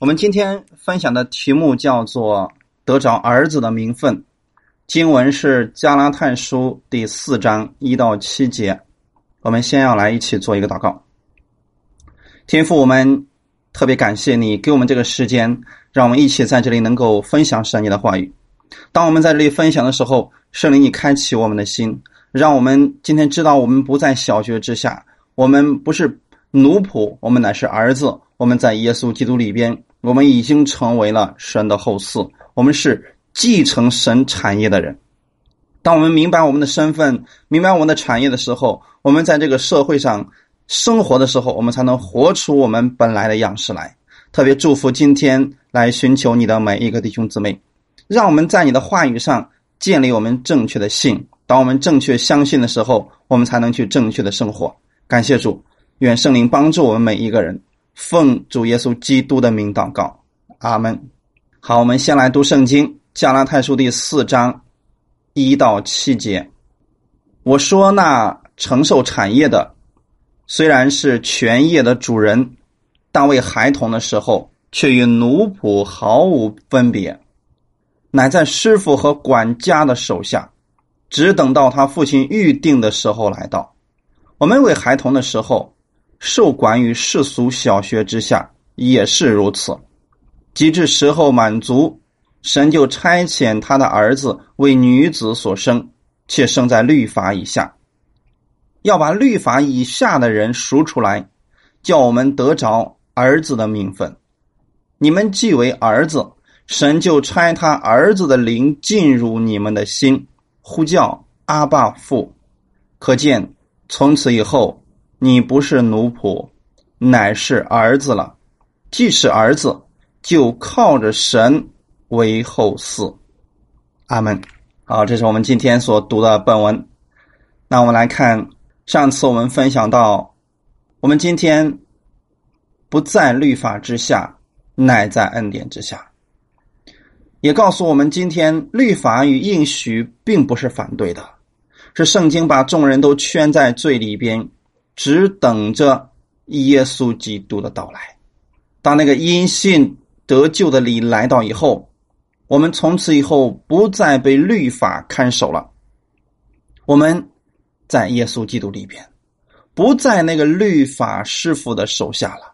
我们今天分享的题目叫做“得着儿子的名分”，经文是加拉太书第四章一到七节。我们先要来一起做一个祷告。天父，我们特别感谢你给我们这个时间，让我们一起在这里能够分享神你的话语。当我们在这里分享的时候，圣灵你开启我们的心，让我们今天知道我们不在小学之下，我们不是奴仆，我们乃是儿子。我们在耶稣基督里边。我们已经成为了神的后嗣，我们是继承神产业的人。当我们明白我们的身份、明白我们的产业的时候，我们在这个社会上生活的时候，我们才能活出我们本来的样式来。特别祝福今天来寻求你的每一个弟兄姊妹，让我们在你的话语上建立我们正确的信。当我们正确相信的时候，我们才能去正确的生活。感谢主，愿圣灵帮助我们每一个人。奉主耶稣基督的名祷告，阿门。好，我们先来读圣经《加拉太书》第四章一到七节。我说，那承受产业的，虽然是全业的主人，但为孩童的时候，却与奴仆毫无分别，乃在师傅和管家的手下，只等到他父亲预定的时候来到。我们为孩童的时候。受管于世俗小学之下也是如此，及至时候满足，神就差遣他的儿子为女子所生，且生在律法以下，要把律法以下的人赎出来，叫我们得着儿子的名分。你们既为儿子，神就差他儿子的灵进入你们的心，呼叫阿爸父。可见从此以后。你不是奴仆，乃是儿子了。既是儿子，就靠着神为后嗣。阿门。好，这是我们今天所读的本文。那我们来看，上次我们分享到，我们今天不在律法之下，乃在恩典之下。也告诉我们，今天律法与应许并不是反对的，是圣经把众人都圈在最里边。只等着耶稣基督的到来。当那个因信得救的礼来到以后，我们从此以后不再被律法看守了。我们在耶稣基督里边，不在那个律法师傅的手下了。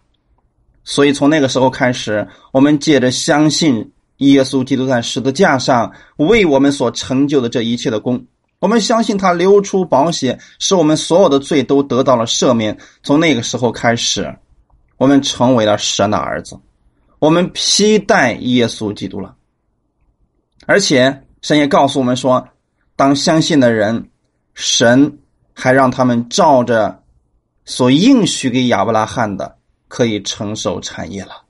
所以从那个时候开始，我们借着相信耶稣基督在十字架上为我们所成就的这一切的功。我们相信他流出宝血，使我们所有的罪都得到了赦免。从那个时候开始，我们成为了神的儿子，我们披戴耶稣基督了。而且神也告诉我们说，当相信的人，神还让他们照着所应许给亚伯拉罕的，可以承受产业了。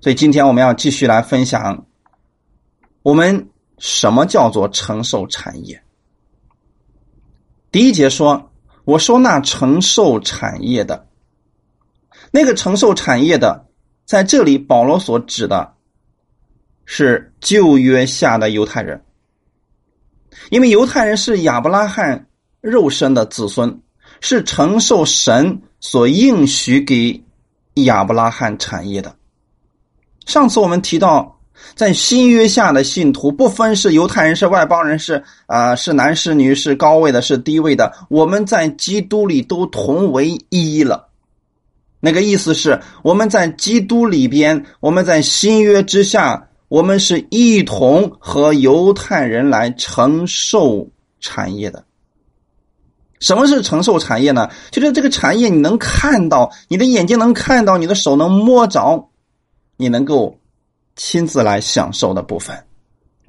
所以今天我们要继续来分享我们。什么叫做承受产业？第一节说：“我说那承受产业的，那个承受产业的，在这里保罗所指的，是旧约下的犹太人，因为犹太人是亚伯拉罕肉身的子孙，是承受神所应许给亚伯拉罕产业的。上次我们提到。”在新约下的信徒，不分是犹太人是外邦人是啊是男是女是高位的是低位的，我们在基督里都同为一了。那个意思是，我们在基督里边，我们在新约之下，我们是一同和犹太人来承受产业的。什么是承受产业呢？就是这个产业你能看到，你的眼睛能看到，你的手能摸着，你能够。亲自来享受的部分，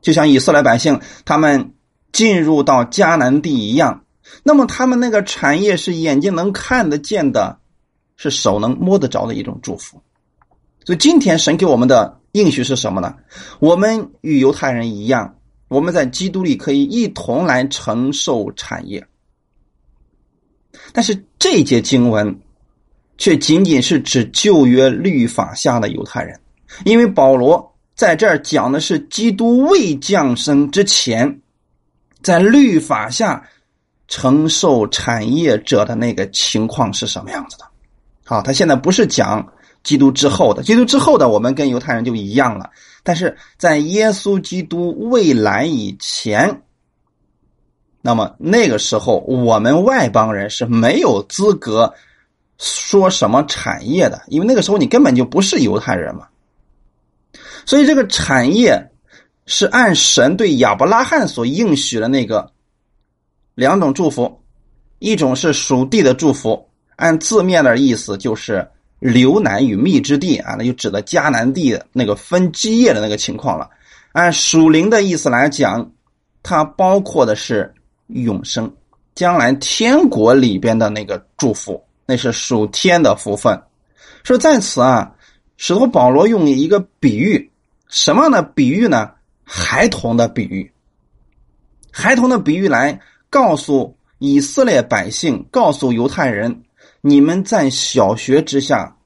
就像以色列百姓他们进入到迦南地一样。那么他们那个产业是眼睛能看得见的，是手能摸得着的一种祝福。所以今天神给我们的应许是什么呢？我们与犹太人一样，我们在基督里可以一同来承受产业。但是这节经文却仅仅是指旧约律法下的犹太人。因为保罗在这儿讲的是基督未降生之前，在律法下承受产业者的那个情况是什么样子的。好，他现在不是讲基督之后的，基督之后的我们跟犹太人就一样了。但是在耶稣基督未来以前，那么那个时候我们外邦人是没有资格说什么产业的，因为那个时候你根本就不是犹太人嘛。所以这个产业是按神对亚伯拉罕所应许的那个两种祝福，一种是属地的祝福，按字面的意思就是。流奶与蜜之地啊，那就指的迦南地那个分基业的那个情况了。按属灵的意思来讲，它包括的是永生，将来天国里边的那个祝福，那是属天的福分。说在此啊，使徒保罗用一个比喻，什么样的比喻呢？孩童的比喻，孩童的比喻来告诉以色列百姓，告诉犹太人。你们在小学之下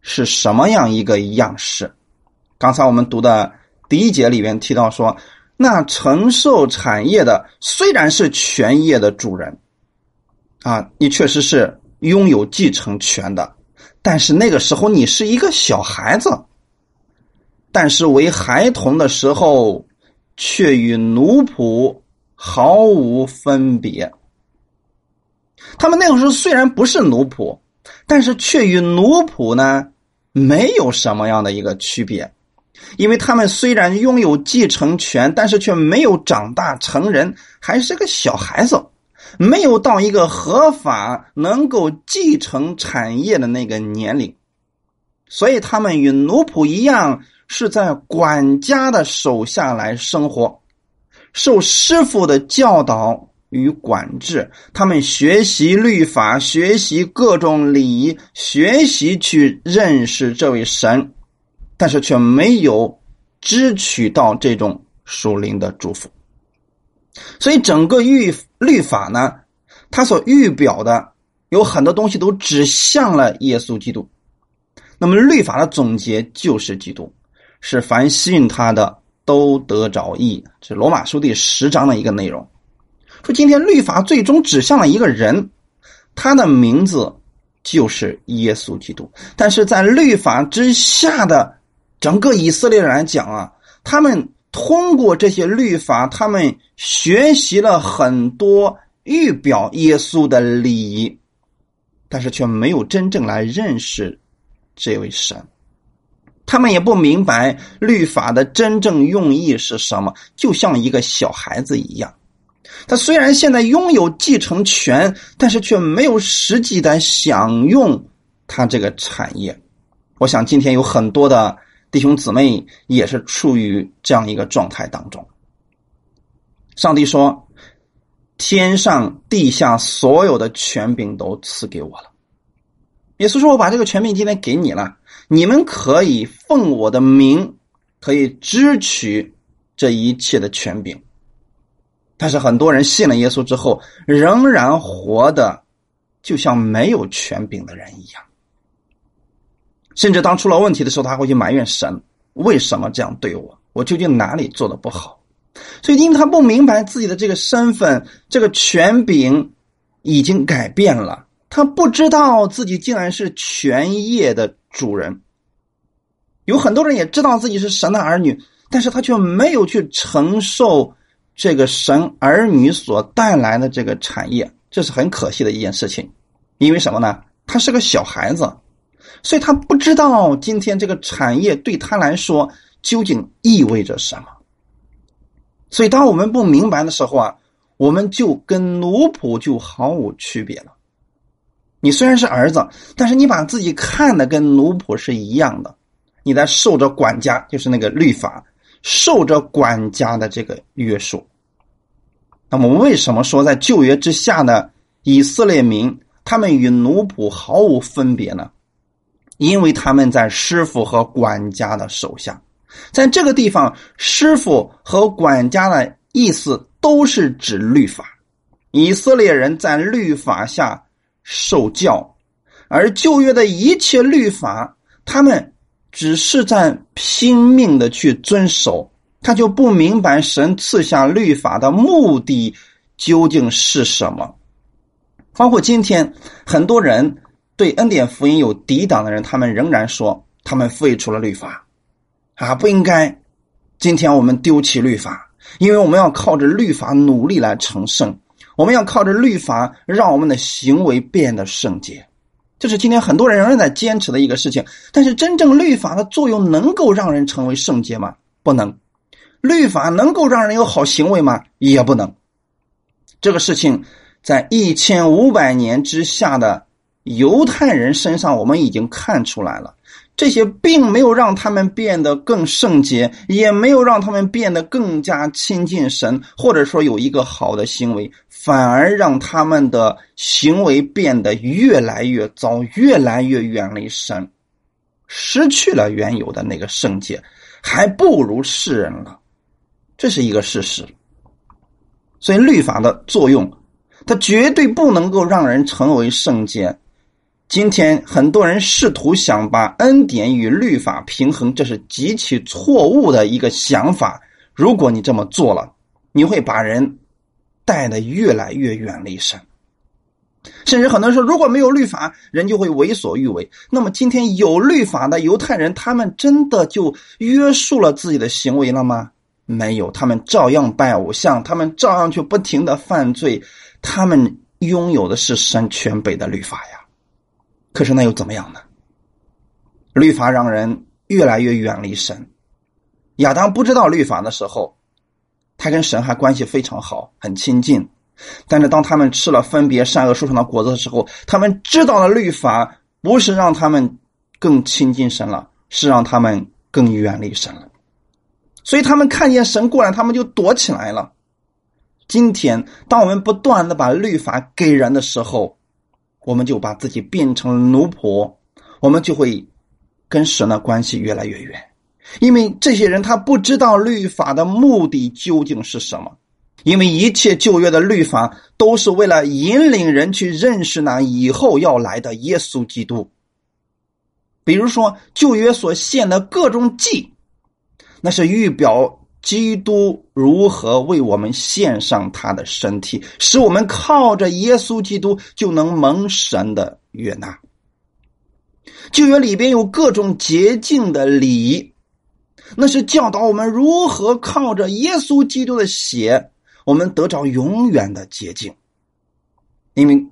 是什么样一个样式？刚才我们读的第一节里面提到说，那承受产业的虽然是全业的主人，啊，你确实是拥有继承权的，但是那个时候你是一个小孩子，但是为孩童的时候，却与奴仆毫无分别。他们那个时候虽然不是奴仆，但是却与奴仆呢没有什么样的一个区别，因为他们虽然拥有继承权，但是却没有长大成人，还是个小孩子，没有到一个合法能够继承产业的那个年龄，所以他们与奴仆一样，是在管家的手下来生活，受师傅的教导。与管制，他们学习律法，学习各种礼仪，学习去认识这位神，但是却没有支取到这种属灵的祝福。所以，整个律律法呢，它所预表的有很多东西都指向了耶稣基督。那么，律法的总结就是基督，是凡信他的都得着义。是罗马书第十章的一个内容。说今天律法最终指向了一个人，他的名字就是耶稣基督。但是在律法之下的整个以色列人来讲啊，他们通过这些律法，他们学习了很多预表耶稣的礼仪，但是却没有真正来认识这位神。他们也不明白律法的真正用意是什么，就像一个小孩子一样。他虽然现在拥有继承权，但是却没有实际的享用他这个产业。我想今天有很多的弟兄姊妹也是处于这样一个状态当中。上帝说：“天上地下所有的权柄都赐给我了。”耶稣说：“我把这个权柄今天给你了，你们可以奉我的名，可以支取这一切的权柄。”但是很多人信了耶稣之后，仍然活的就像没有权柄的人一样，甚至当出了问题的时候，他会去埋怨神：为什么这样对我？我究竟哪里做的不好？所以，因为他不明白自己的这个身份，这个权柄已经改变了，他不知道自己竟然是全业的主人。有很多人也知道自己是神的儿女，但是他却没有去承受。这个神儿女所带来的这个产业，这是很可惜的一件事情，因为什么呢？他是个小孩子，所以他不知道今天这个产业对他来说究竟意味着什么。所以，当我们不明白的时候啊，我们就跟奴仆就毫无区别了。你虽然是儿子，但是你把自己看的跟奴仆是一样的，你在受着管家，就是那个律法。受着管家的这个约束，那么为什么说在旧约之下的以色列民，他们与奴仆毫无分别呢？因为他们在师傅和管家的手下，在这个地方，师傅和管家的意思都是指律法。以色列人在律法下受教，而旧约的一切律法，他们。只是在拼命的去遵守，他就不明白神赐下律法的目的究竟是什么。包括今天很多人对恩典福音有抵挡的人，他们仍然说他们废除了律法，啊，不应该。今天我们丢弃律法，因为我们要靠着律法努力来成圣，我们要靠着律法让我们的行为变得圣洁。这是今天很多人仍然在坚持的一个事情。但是，真正律法的作用能够让人成为圣洁吗？不能。律法能够让人有好行为吗？也不能。这个事情在一千五百年之下的犹太人身上，我们已经看出来了。这些并没有让他们变得更圣洁，也没有让他们变得更加亲近神，或者说有一个好的行为，反而让他们的行为变得越来越糟，越来越远离神，失去了原有的那个圣洁，还不如世人了。这是一个事实。所以律法的作用，它绝对不能够让人成为圣洁。今天很多人试图想把恩典与律法平衡，这是极其错误的一个想法。如果你这么做了，你会把人带的越来越远离神。甚至很多人说，如果没有律法，人就会为所欲为。那么今天有律法的犹太人，他们真的就约束了自己的行为了吗？没有，他们照样拜偶像，他们照样去不停的犯罪，他们拥有的是神全北的律法呀。可是那又怎么样呢？律法让人越来越远离神。亚当不知道律法的时候，他跟神还关系非常好，很亲近。但是当他们吃了分别善恶树上的果子的时候，他们知道了律法不是让他们更亲近神了，是让他们更远离神了。所以他们看见神过来，他们就躲起来了。今天，当我们不断的把律法给人的时候，我们就把自己变成了奴仆，我们就会跟神的关系越来越远，因为这些人他不知道律法的目的究竟是什么，因为一切旧约的律法都是为了引领人去认识那以后要来的耶稣基督。比如说旧约所献的各种祭，那是预表。基督如何为我们献上他的身体，使我们靠着耶稣基督就能蒙神的悦纳？旧约里边有各种洁净的礼，那是教导我们如何靠着耶稣基督的血，我们得着永远的洁净。因为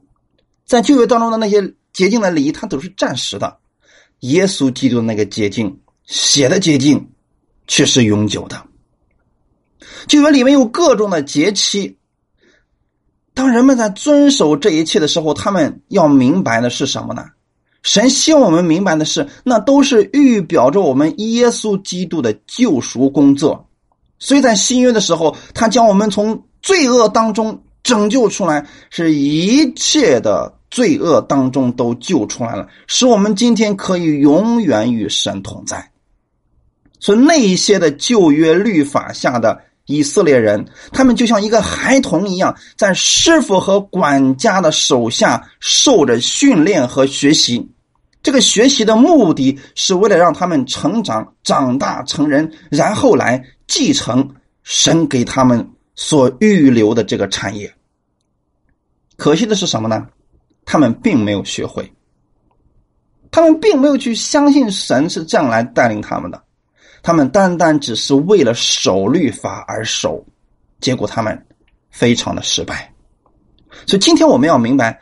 在旧约当中的那些洁净的礼，它都是暂时的；耶稣基督那个洁净，血的洁净，却是永久的。旧约里面有各种的节期，当人们在遵守这一切的时候，他们要明白的是什么呢？神希望我们明白的是，那都是预表着我们耶稣基督的救赎工作。所以在新约的时候，他将我们从罪恶当中拯救出来，是一切的罪恶当中都救出来了，使我们今天可以永远与神同在。所以那一些的旧约律法下的。以色列人，他们就像一个孩童一样，在师傅和管家的手下受着训练和学习。这个学习的目的是为了让他们成长、长大成人，然后来继承神给他们所预留的这个产业。可惜的是什么呢？他们并没有学会，他们并没有去相信神是这样来带领他们的。他们单单只是为了守律法而守，结果他们非常的失败。所以今天我们要明白，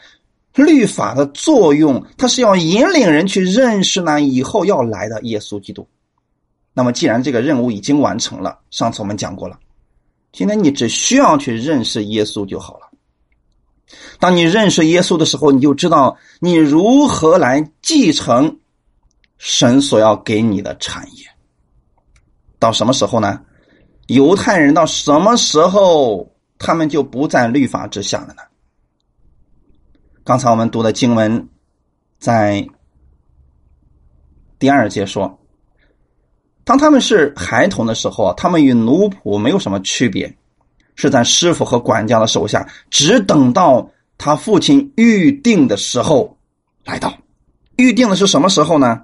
律法的作用，它是要引领人去认识那以后要来的耶稣基督。那么，既然这个任务已经完成了，上次我们讲过了，今天你只需要去认识耶稣就好了。当你认识耶稣的时候，你就知道你如何来继承神所要给你的产业。到什么时候呢？犹太人到什么时候他们就不在律法之下了呢？刚才我们读的经文在第二节说，当他们是孩童的时候他们与奴仆没有什么区别，是在师傅和管家的手下，只等到他父亲预定的时候来到。预定的是什么时候呢？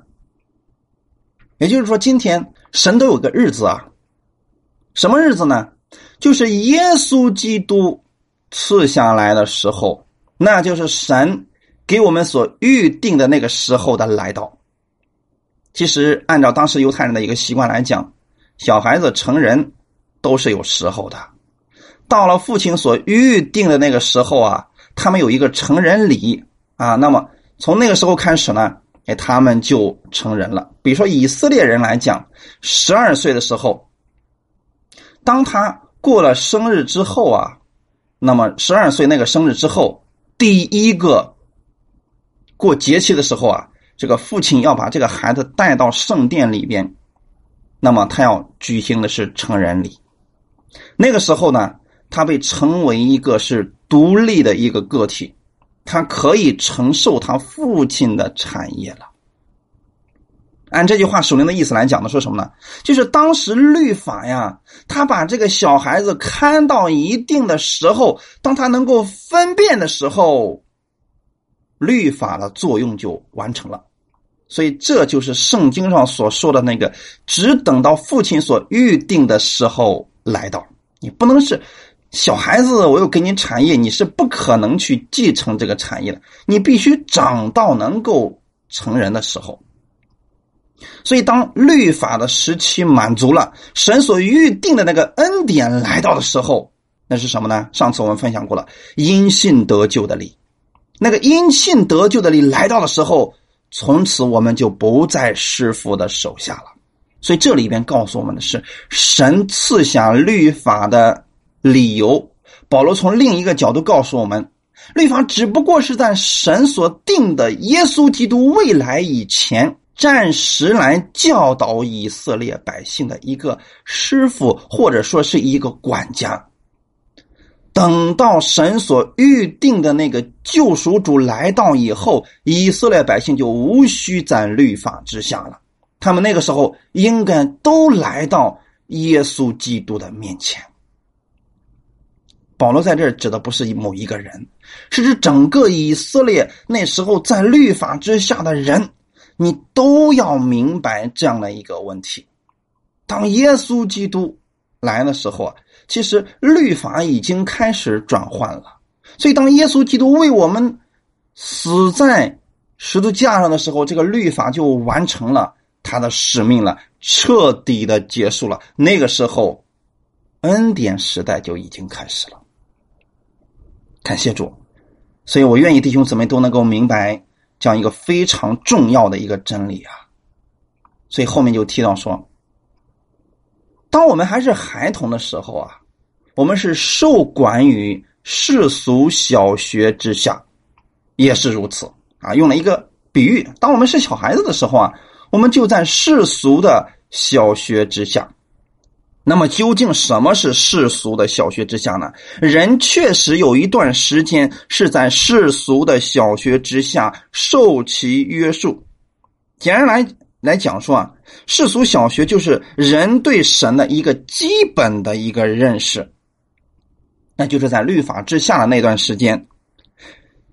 也就是说，今天。神都有个日子啊，什么日子呢？就是耶稣基督赐下来的时候，那就是神给我们所预定的那个时候的来到。其实按照当时犹太人的一个习惯来讲，小孩子成人都是有时候的。到了父亲所预定的那个时候啊，他们有一个成人礼啊。那么从那个时候开始呢，他们就成人了。比如说以色列人来讲，十二岁的时候，当他过了生日之后啊，那么十二岁那个生日之后，第一个过节气的时候啊，这个父亲要把这个孩子带到圣殿里边，那么他要举行的是成人礼。那个时候呢。他被称为一个是独立的一个个体，他可以承受他父亲的产业了。按这句话属灵的意思来讲呢，说什么呢？就是当时律法呀，他把这个小孩子看到一定的时候，当他能够分辨的时候，律法的作用就完成了。所以这就是圣经上所说的那个，只等到父亲所预定的时候来到，你不能是。小孩子，我又给你产业，你是不可能去继承这个产业的。你必须长到能够成人的时候。所以，当律法的时期满足了，神所预定的那个恩典来到的时候，那是什么呢？上次我们分享过了，因信得救的理。那个因信得救的理来到的时候，从此我们就不在师傅的手下了。所以，这里边告诉我们的是，神赐下律法的。理由，保罗从另一个角度告诉我们，律法只不过是在神所定的耶稣基督未来以前，暂时来教导以色列百姓的一个师傅，或者说是一个管家。等到神所预定的那个救赎主来到以后，以色列百姓就无需在律法之下了。他们那个时候应该都来到耶稣基督的面前。保罗在这儿指的不是某一个人，是指整个以色列那时候在律法之下的人，你都要明白这样的一个问题：当耶稣基督来的时候啊，其实律法已经开始转换了。所以，当耶稣基督为我们死在十字架上的时候，这个律法就完成了他的使命了，彻底的结束了。那个时候，恩典时代就已经开始了。感谢主，所以我愿意弟兄姊妹都能够明白这样一个非常重要的一个真理啊。所以后面就提到说，当我们还是孩童的时候啊，我们是受管于世俗小学之下，也是如此啊。用了一个比喻，当我们是小孩子的时候啊，我们就在世俗的小学之下。那么究竟什么是世俗的小学之下呢？人确实有一段时间是在世俗的小学之下受其约束。简单来来讲说啊，世俗小学就是人对神的一个基本的一个认识，那就是在律法之下的那段时间，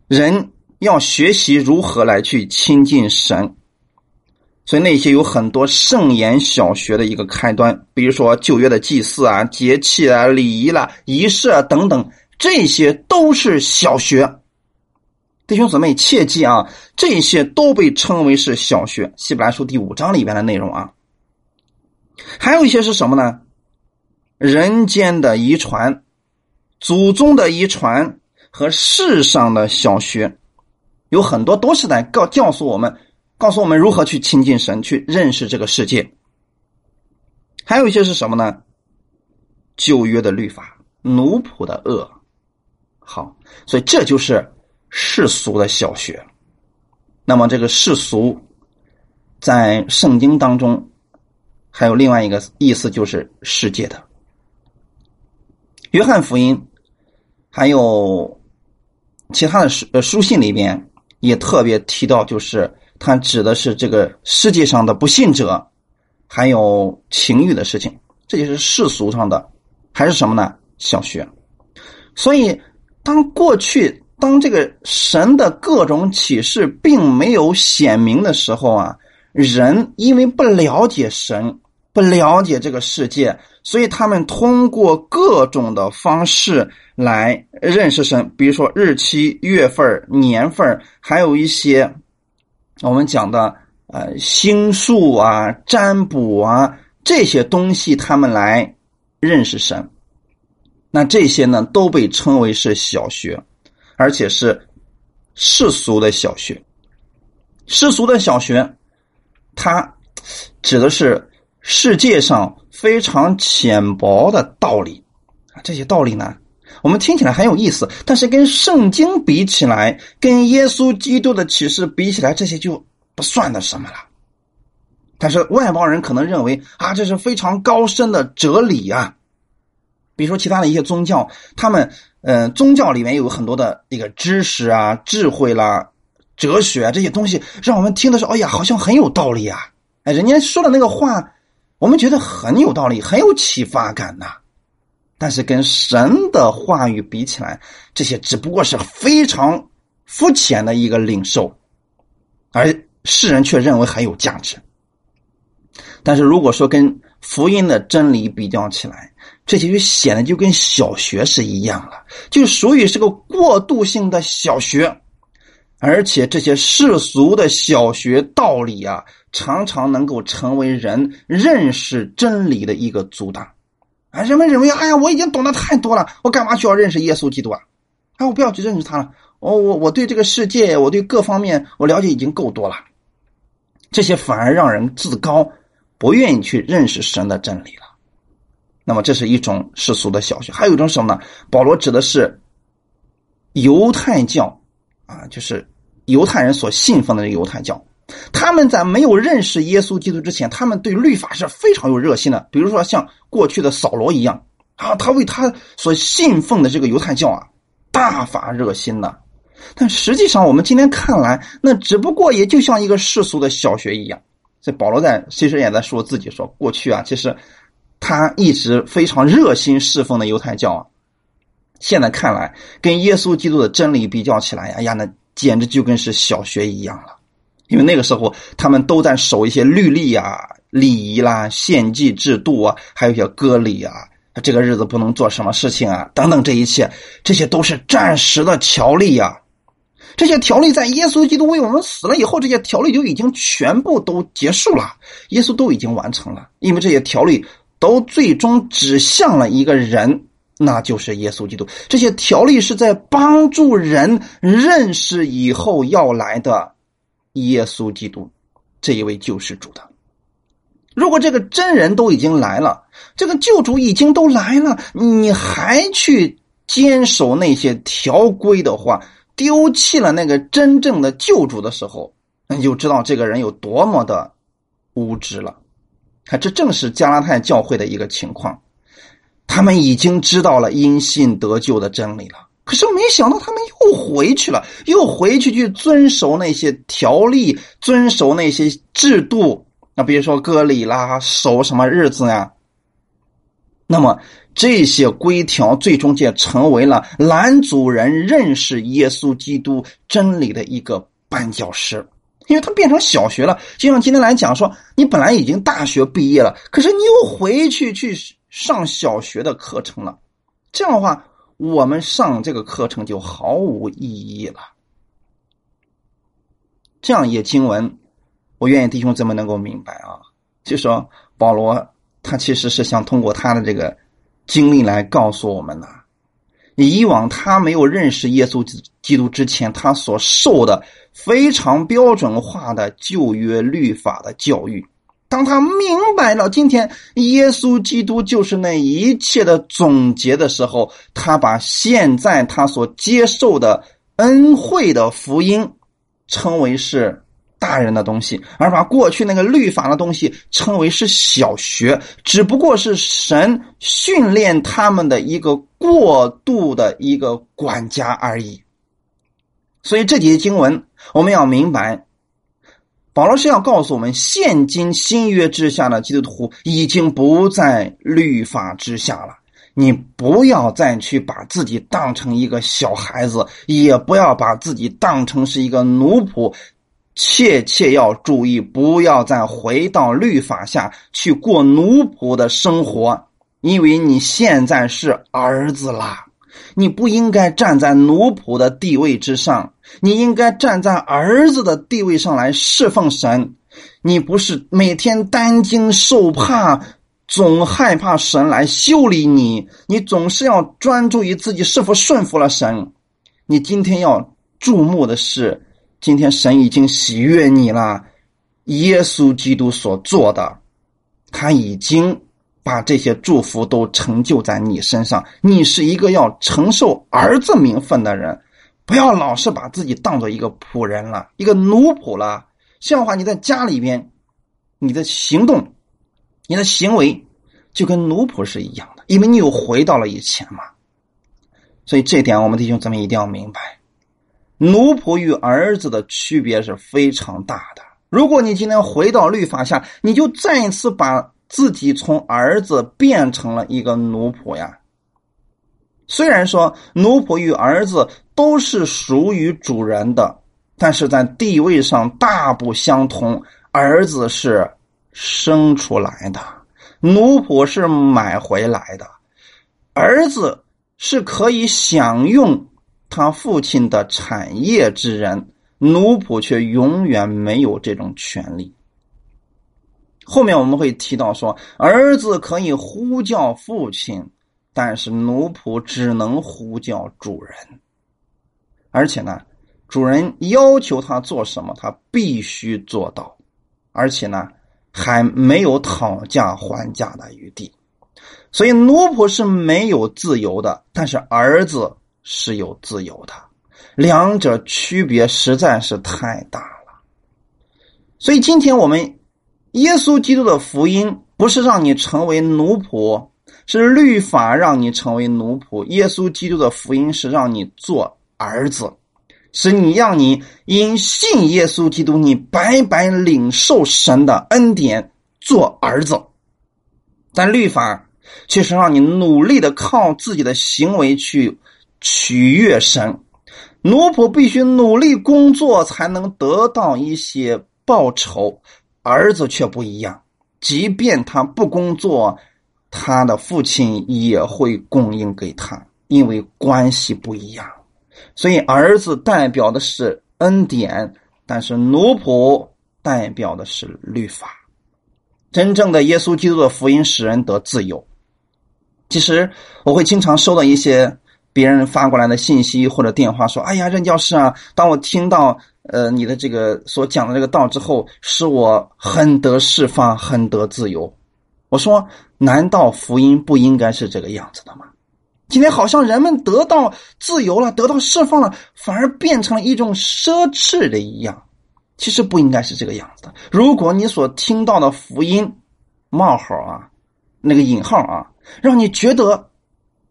人要学习如何来去亲近神。所以那些有很多圣言小学的一个开端，比如说旧约的祭祀啊、节气啊、礼仪啦、仪式啊等等，这些都是小学。弟兄姊妹切记啊，这些都被称为是小学。希伯来书第五章里边的内容啊，还有一些是什么呢？人间的遗传、祖宗的遗传和世上的小学，有很多都是在告教诉我们。告诉我们如何去亲近神，去认识这个世界。还有一些是什么呢？旧约的律法，奴仆的恶。好，所以这就是世俗的小学。那么这个世俗，在圣经当中还有另外一个意思，就是世界的。约翰福音还有其他的书呃书信里边也特别提到，就是。它指的是这个世界上的不信者，还有情欲的事情，这就是世俗上的，还是什么呢？小学。所以，当过去当这个神的各种启示并没有显明的时候啊，人因为不了解神，不了解这个世界，所以他们通过各种的方式来认识神，比如说日期、月份、年份，还有一些。我们讲的呃星术啊、占卜啊这些东西，他们来认识神。那这些呢，都被称为是小学，而且是世俗的小学。世俗的小学，它指的是世界上非常浅薄的道理。这些道理呢，我们听起来很有意思，但是跟圣经比起来，跟耶稣基督的启示比起来，这些就不算的什么了。但是外邦人可能认为啊，这是非常高深的哲理啊。比如说，其他的一些宗教，他们，嗯，宗教里面有很多的一个知识啊、智慧啦、哲学啊这些东西，让我们听的时候，哎呀，好像很有道理啊！哎，人家说的那个话，我们觉得很有道理，很有启发感呐。但是跟神的话语比起来，这些只不过是非常肤浅的一个领受，而世人却认为很有价值。但是如果说跟福音的真理比较起来，这些就显得就跟小学是一样了，就属于是个过渡性的小学，而且这些世俗的小学道理啊，常常能够成为人认识真理的一个阻挡。啊，人们认为，哎呀，我已经懂得太多了，我干嘛需要认识耶稣基督啊？哎，我不要去认识他了。我我我对这个世界，我对各方面我了解已经够多了，这些反而让人自高，不愿意去认识神的真理了。那么这是一种世俗的小学，还有一种什么呢？保罗指的是犹太教啊，就是犹太人所信奉的犹太教。他们在没有认识耶稣基督之前，他们对律法是非常有热心的。比如说像过去的扫罗一样啊，他为他所信奉的这个犹太教啊大发热心的。但实际上，我们今天看来，那只不过也就像一个世俗的小学一样。这保罗在其实也在说自己说，过去啊，其实。他一直非常热心侍奉的犹太教啊，现在看来跟耶稣基督的真理比较起来呀，哎呀，那简直就跟是小学一样了。因为那个时候他们都在守一些律例啊、礼仪啦、献祭制度啊，还有一些割礼啊，这个日子不能做什么事情啊，等等，这一切这些都是暂时的条例呀。这些条例在耶稣基督为我们死了以后，这些条例就已经全部都结束了，耶稣都已经完成了，因为这些条例。都最终指向了一个人，那就是耶稣基督。这些条例是在帮助人认识以后要来的耶稣基督这一位救世主的。如果这个真人都已经来了，这个救主已经都来了，你还去坚守那些条规的话，丢弃了那个真正的救主的时候，你就知道这个人有多么的无知了。看，这正是加拉太教会的一个情况，他们已经知道了因信得救的真理了，可是没想到他们又回去了，又回去去遵守那些条例，遵守那些制度，那比如说割礼啦，守什么日子呀？那么这些规条最终就成为了拦阻人认识耶稣基督真理的一个绊脚石。因为它变成小学了，就像今天来讲说，你本来已经大学毕业了，可是你又回去去上小学的课程了，这样的话，我们上这个课程就毫无意义了。这样一些经文，我愿意弟兄姊妹能够明白啊，就说保罗他其实是想通过他的这个经历来告诉我们的。以往他没有认识耶稣基督之前，他所受的非常标准化的旧约律法的教育，当他明白了今天耶稣基督就是那一切的总结的时候，他把现在他所接受的恩惠的福音称为是。大人的东西，而把过去那个律法的东西称为是小学，只不过是神训练他们的一个过渡的一个管家而已。所以这几节经文，我们要明白，保罗是要告诉我们，现今新约之下的基督徒已经不在律法之下了。你不要再去把自己当成一个小孩子，也不要把自己当成是一个奴仆。切切要注意，不要再回到律法下去过奴仆的生活，因为你现在是儿子啦，你不应该站在奴仆的地位之上，你应该站在儿子的地位上来侍奉神。你不是每天担惊受怕，总害怕神来修理你，你总是要专注于自己是否顺服了神。你今天要注目的是，今天神已经喜悦你了，耶稣基督所做的，他已经把这些祝福都成就在你身上。你是一个要承受儿子名分的人，不要老是把自己当做一个仆人了，一个奴仆了。这样的话，你在家里边，你的行动、你的行为就跟奴仆是一样的，因为你又回到了以前嘛。所以这点，我们弟兄姊妹一定要明白，奴仆与儿子的区别是非常大的。如果你今天回到律法下，你就再一次把自己从儿子变成了一个奴仆呀。虽然说奴仆与儿子都是属于主人的。但是在地位上大不相同，儿子是生出来的，奴仆是买回来的，儿子是可以享用他父亲的产业之人，奴仆却永远没有这种权利。后面我们会提到说，儿子可以呼叫父亲，但是奴仆只能呼叫主人，而且呢。主人要求他做什么，他必须做到，而且呢，还没有讨价还价的余地。所以奴仆是没有自由的，但是儿子是有自由的，两者区别实在是太大了。所以今天我们耶稣基督的福音不是让你成为奴仆，是律法让你成为奴仆；耶稣基督的福音是让你做儿子。是你让你因信耶稣基督，你白白领受神的恩典，做儿子。但律法却是让你努力的靠自己的行为去取悦神。奴仆必须努力工作才能得到一些报酬，儿子却不一样。即便他不工作，他的父亲也会供应给他，因为关系不一样。所以，儿子代表的是恩典，但是奴仆代表的是律法。真正的耶稣基督的福音使人得自由。其实，我会经常收到一些别人发过来的信息或者电话，说：“哎呀，任教师啊，当我听到呃你的这个所讲的这个道之后，使我很得释放，很得自由。”我说：“难道福音不应该是这个样子的吗？”今天好像人们得到自由了，得到释放了，反而变成了一种奢侈的一样。其实不应该是这个样子的。如果你所听到的福音冒号啊，那个引号啊，让你觉得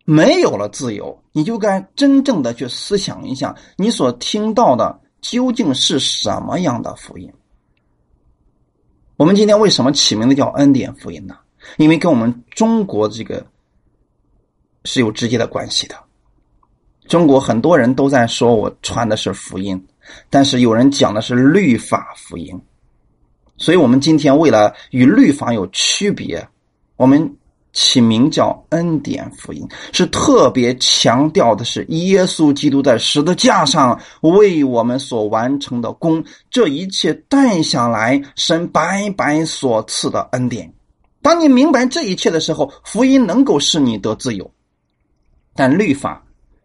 没有了自由，你就该真正的去思想一下，你所听到的究竟是什么样的福音。我们今天为什么起名字叫恩典福音呢？因为跟我们中国这个。是有直接的关系的。中国很多人都在说我传的是福音，但是有人讲的是律法福音。所以，我们今天为了与律法有区别，我们起名叫恩典福音，是特别强调的是耶稣基督在十字架上为我们所完成的功，这一切带下来神白白所赐的恩典。当你明白这一切的时候，福音能够使你得自由。但律法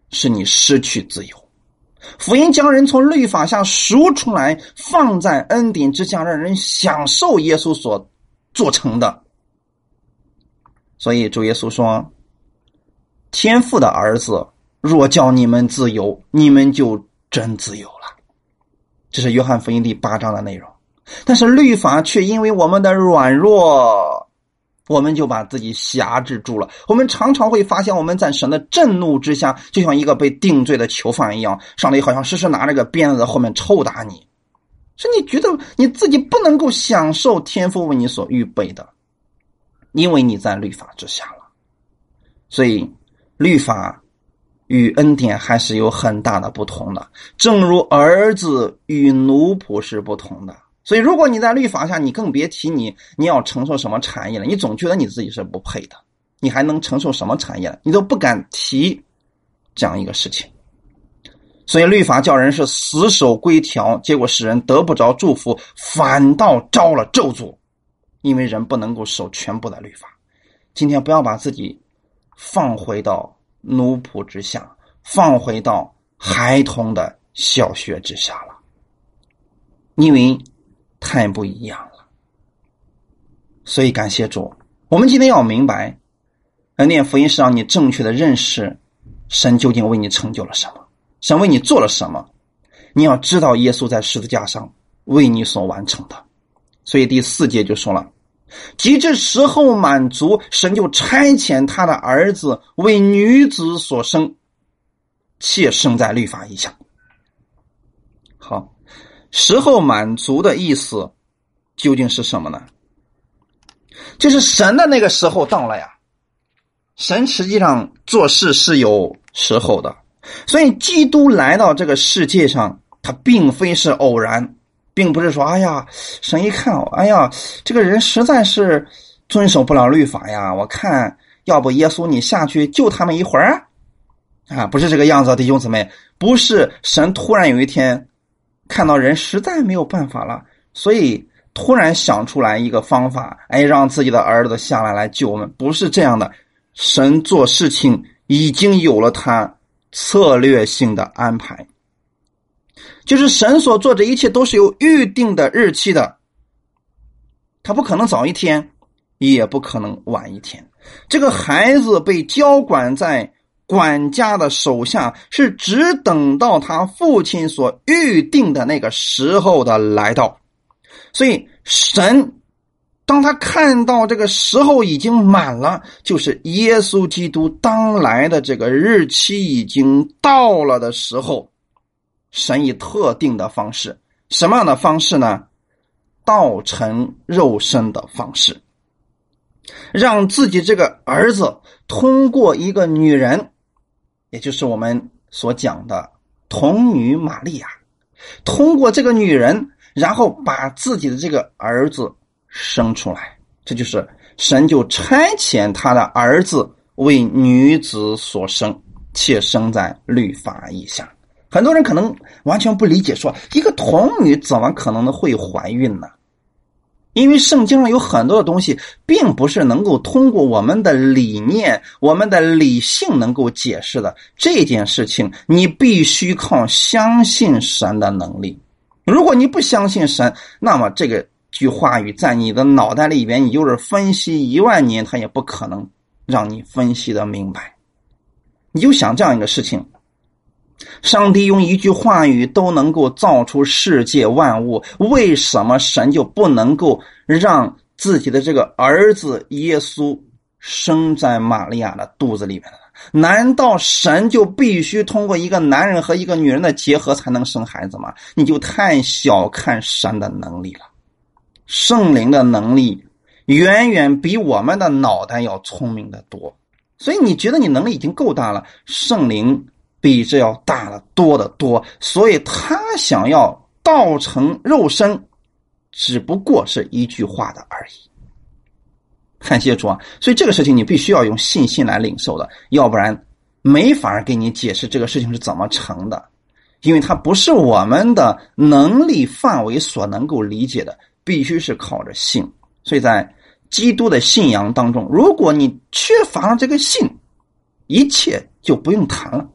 使你失去自由，福音将人从律法下赎出来，放在恩典之下，让人享受耶稣所做成的。所以主耶稣说：“天父的儿子若叫你们自由，你们就真自由了。”这是约翰福音第八章的内容。但是律法却因为我们的软弱。我们就把自己辖制住了。我们常常会发现，我们在神的震怒之下，就像一个被定罪的囚犯一样，上帝好像时时拿着个鞭子在后面抽打你，是你觉得你自己不能够享受天父为你所预备的，因为你在律法之下了。所以，律法与恩典还是有很大的不同的，正如儿子与奴仆是不同的。所以，如果你在律法下，你更别提你你要承受什么产业了。你总觉得你自己是不配的，你还能承受什么产业了？你都不敢提这样一个事情。所以律法叫人是死守规条，结果使人得不着祝福，反倒招了咒诅，因为人不能够守全部的律法。今天不要把自己放回到奴仆之下，放回到孩童的小学之下了，因为太不一样了。所以感谢主，我们今天要明白，念福音是让你正确的认识神究竟为你成就了什么，神为你做了什么。你要知道耶稣在十字架上为你所完成的。所以第四节就说了。及至时候满足，神就差遣他的儿子为女子所生，且生在律法以下。时候满足的意思究竟是什么呢？就是神的那个时候到了呀。神实际上做事是有时候的，所以基督来到这个世界上，他并非是偶然。并不是说，哎呀，神一看，哎呀，这个人实在是遵守不了律法呀。我看，要不耶稣你下去救他们一会儿啊？不是这个样子，弟兄姊妹，不是神突然有一天看到人实在没有办法了，所以突然想出来一个方法，哎，让自己的儿子下来来救我们，不是这样的。神做事情已经有了他策略性的安排。就是神所做这一切都是有预定的日期的，他不可能早一天，也不可能晚一天。这个孩子被交管在管家的手下，是只等到他父亲所预定的那个时候的来到。所以神当他看到这个时候已经满了，就是耶稣基督当来的这个日期已经到了的时候。神以特定的方式，什么样的方式呢？道成肉身的方式，让自己这个儿子通过一个女人，也就是我们所讲的童女玛利亚，通过这个女人，然后把自己的这个儿子生出来。这就是神就差遣他的儿子为女子所生，且生在律法以下。很多人可能完全不理解，说一个童女怎么可能会怀孕呢？因为圣经上有很多的东西，并不是能够通过我们的理念、我们的理性能够解释的。这件事情，你必须靠相信神的能力。如果你不相信神，那么这个句话语在你的脑袋里边，你就是分析一万年，他也不可能让你分析的明白。你就想这样一个事情。上帝用一句话语都能够造出世界万物，为什么神就不能够让自己的这个儿子耶稣生在玛利亚的肚子里面呢？难道神就必须通过一个男人和一个女人的结合才能生孩子吗？你就太小看神的能力了。圣灵的能力远远比我们的脑袋要聪明的多，所以你觉得你能力已经够大了，圣灵。比这要大的多得多，所以他想要道成肉身，只不过是一句话的而已。感谢主啊！所以这个事情你必须要用信心来领受的，要不然没法给你解释这个事情是怎么成的，因为它不是我们的能力范围所能够理解的，必须是靠着信。所以在基督的信仰当中，如果你缺乏了这个信，一切就不用谈了。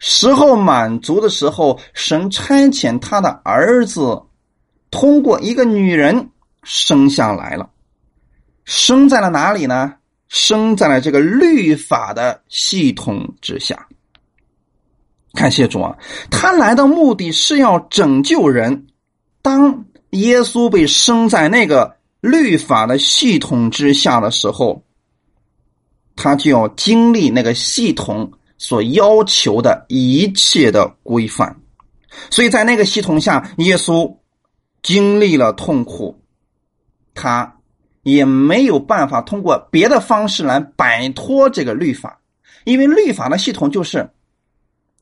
时候满足的时候，神差遣他的儿子，通过一个女人生下来了，生在了哪里呢？生在了这个律法的系统之下。感谢主啊！他来的目的是要拯救人。当耶稣被生在那个律法的系统之下的时候，他就要经历那个系统。所要求的一切的规范，所以在那个系统下，耶稣经历了痛苦，他也没有办法通过别的方式来摆脱这个律法，因为律法的系统就是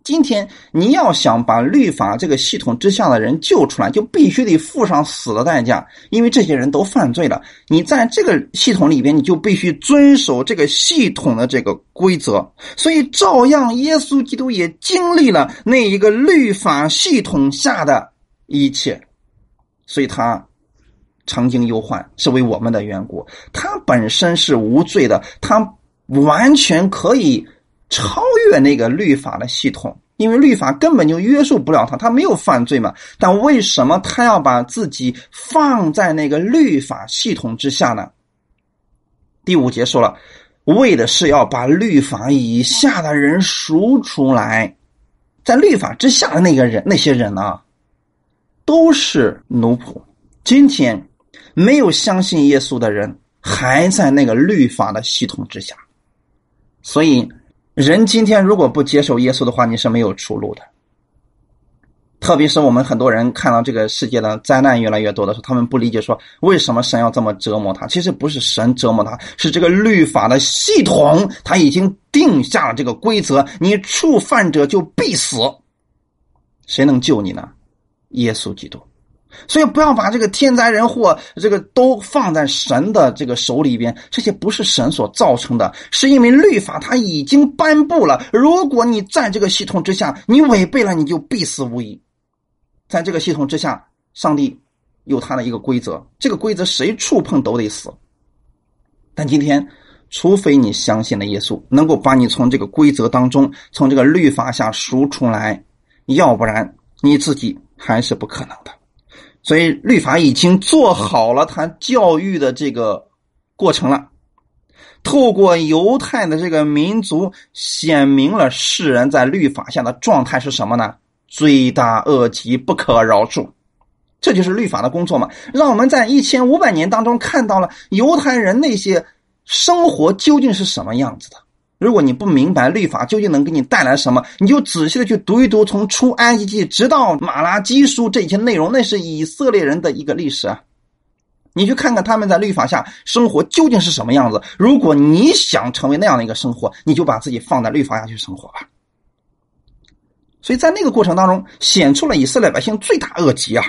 今天你要想把律法这个系统之下的人救出来，就必须得付上死的代价，因为这些人都犯罪了。你在这个系统里边，你就必须遵守这个系统的这个规则。所以，照样耶稣基督也经历了那一个律法系统下的一切，所以他曾经忧患，是为我们的缘故。他本身是无罪的，他完全可以。超越那个律法的系统，因为律法根本就约束不了他，他没有犯罪嘛。但为什么他要把自己放在那个律法系统之下呢？第五节说了，为的是要把律法以下的人赎出来，在律法之下的那个人，那些人呢，都是奴仆。今天没有相信耶稣的人，还在那个律法的系统之下，所以。人今天如果不接受耶稣的话，你是没有出路的。特别是我们很多人看到这个世界的灾难越来越多的时候，他们不理解说为什么神要这么折磨他。其实不是神折磨他，是这个律法的系统他已经定下了这个规则，你触犯者就必死。谁能救你呢？耶稣基督。所以不要把这个天灾人祸这个都放在神的这个手里边，这些不是神所造成的，是因为律法它已经颁布了。如果你在这个系统之下，你违背了，你就必死无疑。在这个系统之下，上帝有他的一个规则，这个规则谁触碰都得死。但今天，除非你相信了耶稣，能够把你从这个规则当中，从这个律法下赎出来，要不然你自己还是不可能的。所以律法已经做好了他教育的这个过程了，透过犹太的这个民族显明了世人在律法下的状态是什么呢？罪大恶极，不可饶恕。这就是律法的工作嘛，让我们在一千五百年当中看到了犹太人那些生活究竟是什么样子的。如果你不明白律法究竟能给你带来什么，你就仔细的去读一读，从出埃及记直到马拉基书这些内容，那是以色列人的一个历史啊。你去看看他们在律法下生活究竟是什么样子。如果你想成为那样的一个生活，你就把自己放在律法下去生活吧。所以在那个过程当中，显出了以色列百姓罪大恶极啊，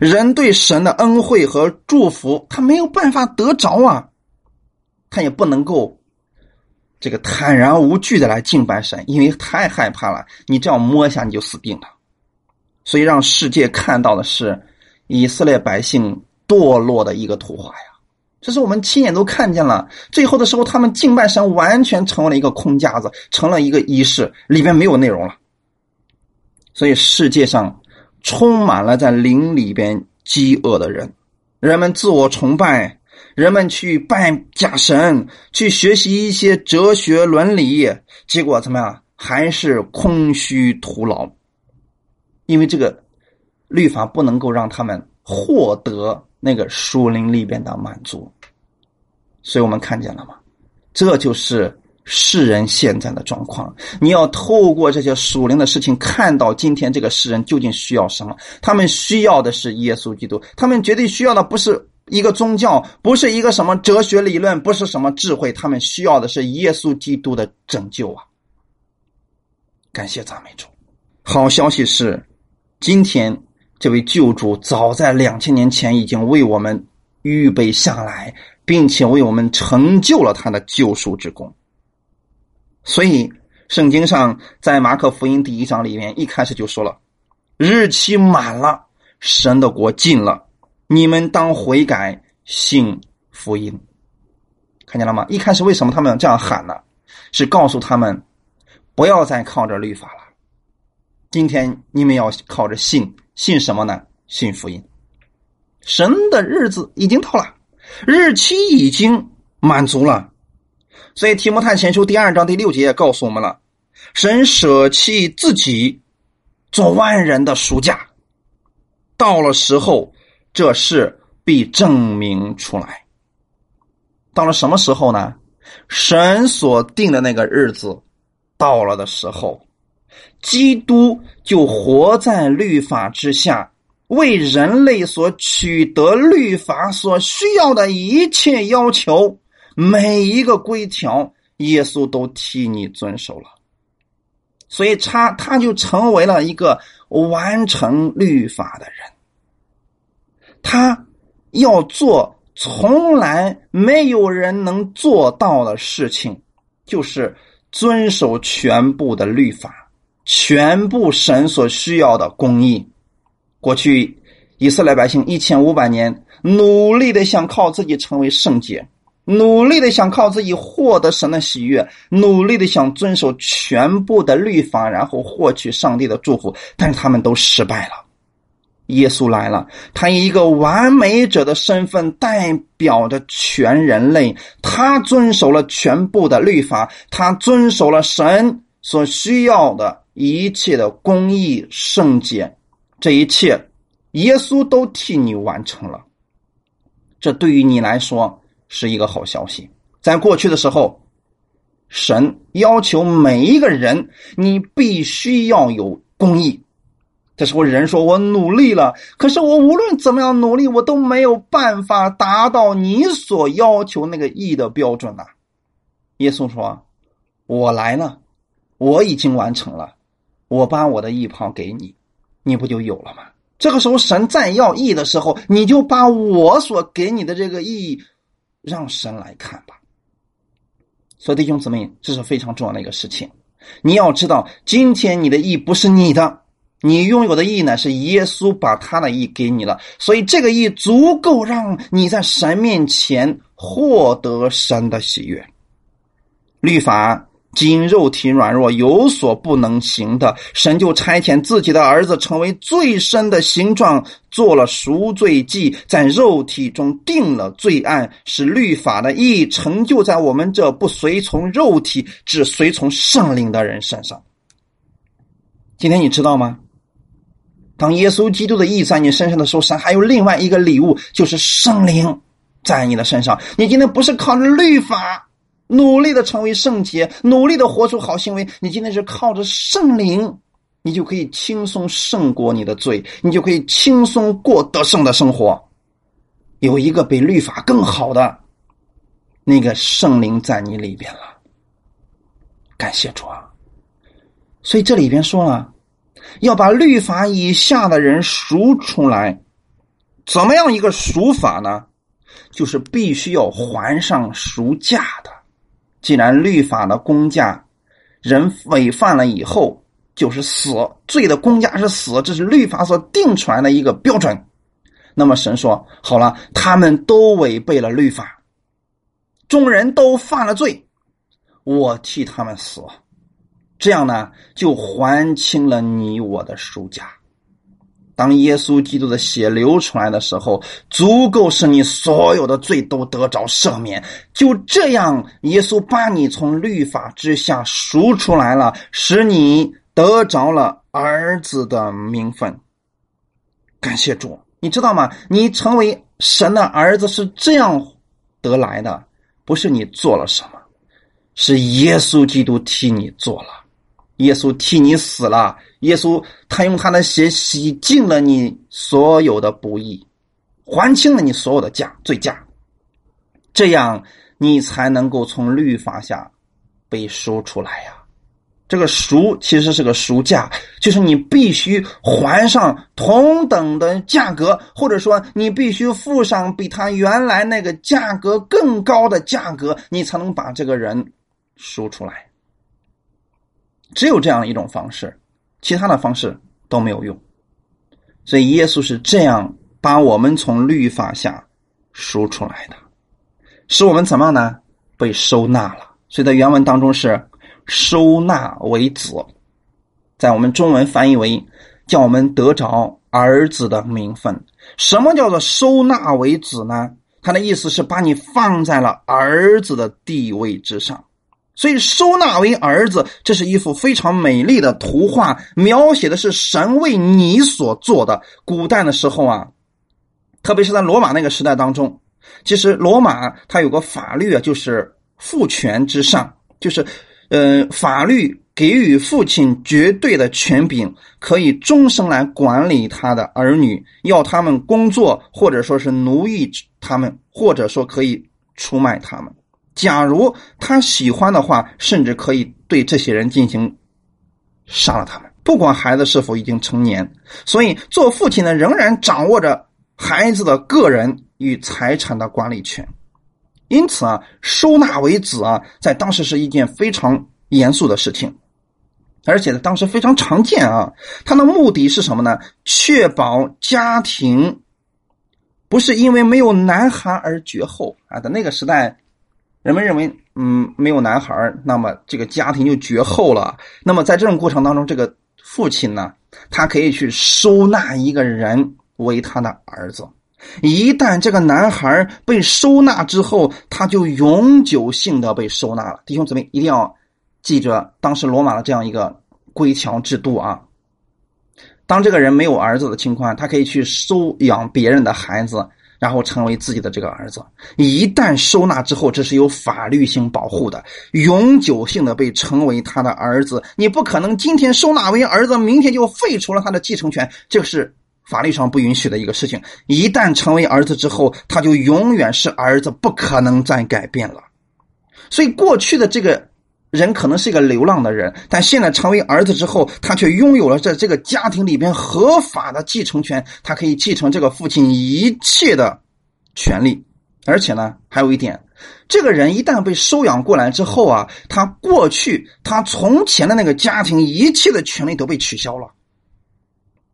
人对神的恩惠和祝福，他没有办法得着啊，他也不能够。这个坦然无惧的来敬拜神，因为太害怕了。你这样摸一下，你就死定了。所以让世界看到的是以色列百姓堕落的一个图画呀。这是我们亲眼都看见了。最后的时候，他们敬拜神完全成为了一个空架子，成了一个仪式，里边没有内容了。所以世界上充满了在灵里边饥饿的人，人们自我崇拜。人们去拜假神，去学习一些哲学伦理，结果怎么样？还是空虚徒劳。因为这个律法不能够让他们获得那个树林里边的满足，所以我们看见了吗？这就是世人现在的状况。你要透过这些属灵的事情，看到今天这个世人究竟需要什么？他们需要的是耶稣基督，他们绝对需要的不是。一个宗教不是一个什么哲学理论，不是什么智慧，他们需要的是耶稣基督的拯救啊！感谢赞美主。好消息是，今天这位救主早在两千年前已经为我们预备下来，并且为我们成就了他的救赎之功。所以，圣经上在马可福音第一章里面一开始就说了：“日期满了，神的国近了。”你们当悔改，信福音，看见了吗？一开始为什么他们这样喊呢？是告诉他们不要再靠着律法了。今天你们要靠着信，信什么呢？信福音。神的日子已经到了，日期已经满足了。所以提摩太前书第二章第六节也告诉我们了：神舍弃自己，做万人的赎价，到了时候。这事必证明出来。到了什么时候呢？神所定的那个日子到了的时候，基督就活在律法之下，为人类所取得律法所需要的一切要求，每一个规条，耶稣都替你遵守了。所以他他就成为了一个完成律法的人。他要做从来没有人能做到的事情，就是遵守全部的律法，全部神所需要的公义。过去以色列百姓一千五百年努力的想靠自己成为圣洁。努力的想靠自己获得神的喜悦，努力的想遵守全部的律法，然后获取上帝的祝福，但是他们都失败了。耶稣来了，他以一个完美者的身份代表着全人类，他遵守了全部的律法，他遵守了神所需要的一切的公义圣洁，这一切耶稣都替你完成了。这对于你来说。是一个好消息。在过去的时候，神要求每一个人，你必须要有公义。这时候人说：“我努力了，可是我无论怎么样努力，我都没有办法达到你所要求那个义的标准呐。”耶稣说：“我来了，我已经完成了，我把我的义袍给你，你不就有了吗？”这个时候，神再要义的时候，你就把我所给你的这个义。让神来看吧，所以弟兄姊妹，这是非常重要的一个事情。你要知道，今天你的义不是你的，你拥有的义呢，是耶稣把他的义给你了。所以这个义足够让你在神面前获得神的喜悦。律法。今肉体软弱，有所不能行的，神就差遣自己的儿子成为最深的形状，做了赎罪祭，在肉体中定了罪案，使律法的意义成就在我们这不随从肉体，只随从圣灵的人身上。今天你知道吗？当耶稣基督的意在你身上的时候，神还有另外一个礼物，就是圣灵在你的身上。你今天不是靠着律法。努力的成为圣洁，努力的活出好行为。你今天是靠着圣灵，你就可以轻松胜过你的罪，你就可以轻松过得胜的生活。有一个比律法更好的那个圣灵在你里边了，感谢主啊！所以这里边说了，要把律法以下的人赎出来，怎么样一个赎法呢？就是必须要还上赎价的。既然律法的公价，人违犯了以后就是死，罪的公价是死，这是律法所定出来的一个标准。那么神说：“好了，他们都违背了律法，众人都犯了罪，我替他们死，这样呢，就还清了你我的赎价。”当耶稣基督的血流出来的时候，足够使你所有的罪都得着赦免。就这样，耶稣把你从律法之下赎出来了，使你得着了儿子的名分。感谢主，你知道吗？你成为神的儿子是这样得来的，不是你做了什么，是耶稣基督替你做了。耶稣替你死了，耶稣他用他的血洗净了你所有的不义，还清了你所有的价罪价，这样你才能够从律法下被赎出来呀。这个赎其实是个赎价，就是你必须还上同等的价格，或者说你必须付上比他原来那个价格更高的价格，你才能把这个人赎出来。只有这样一种方式，其他的方式都没有用。所以耶稣是这样把我们从律法下赎出来的，使我们怎么样呢？被收纳了。所以在原文当中是收纳为子，在我们中文翻译为叫我们得着儿子的名分。什么叫做收纳为子呢？他的意思是把你放在了儿子的地位之上。所以收纳为儿子，这是一幅非常美丽的图画，描写的是神为你所做的。古代的时候啊，特别是在罗马那个时代当中，其实罗马它有个法律啊，就是父权之上，就是，呃，法律给予父亲绝对的权柄，可以终生来管理他的儿女，要他们工作，或者说是奴役他们，或者说可以出卖他们。假如他喜欢的话，甚至可以对这些人进行杀了他们，不管孩子是否已经成年。所以，做父亲的仍然掌握着孩子的个人与财产的管理权。因此啊，收纳为子啊，在当时是一件非常严肃的事情，而且呢当时非常常见啊。它的目的是什么呢？确保家庭不是因为没有男孩而绝后啊。在那个时代，人们认为，嗯，没有男孩那么这个家庭就绝后了。那么在这种过程当中，这个父亲呢，他可以去收纳一个人为他的儿子。一旦这个男孩被收纳之后，他就永久性的被收纳了。弟兄姊妹一定要记着当时罗马的这样一个规条制度啊。当这个人没有儿子的情况，他可以去收养别人的孩子，然后成为自己的这个儿子。一旦收纳之后，这是有法律性保护的，永久性的被称为他的儿子。你不可能今天收纳为儿子，明天就废除了他的继承权，这是。法律上不允许的一个事情，一旦成为儿子之后，他就永远是儿子，不可能再改变了。所以，过去的这个人可能是一个流浪的人，但现在成为儿子之后，他却拥有了在这个家庭里边合法的继承权，他可以继承这个父亲一切的权利。而且呢，还有一点，这个人一旦被收养过来之后啊，他过去他从前的那个家庭一切的权利都被取消了。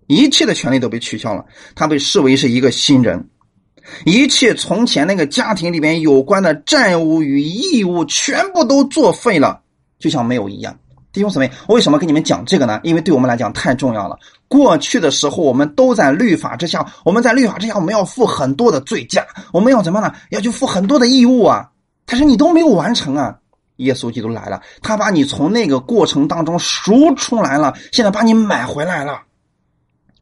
一切的权利都被取消了，他被视为是一个新人，一切从前那个家庭里面有关的债务与义务全部都作废了，就像没有一样。弟兄姊妹，我为什么跟你们讲这个呢？因为对我们来讲太重要了。过去的时候，我们都在律法之下，我们在律法之下，我们要负很多的罪价，我们要怎么呢？要去负很多的义务啊！但是你都没有完成啊！耶稣基督来了，他把你从那个过程当中赎出来了，现在把你买回来了。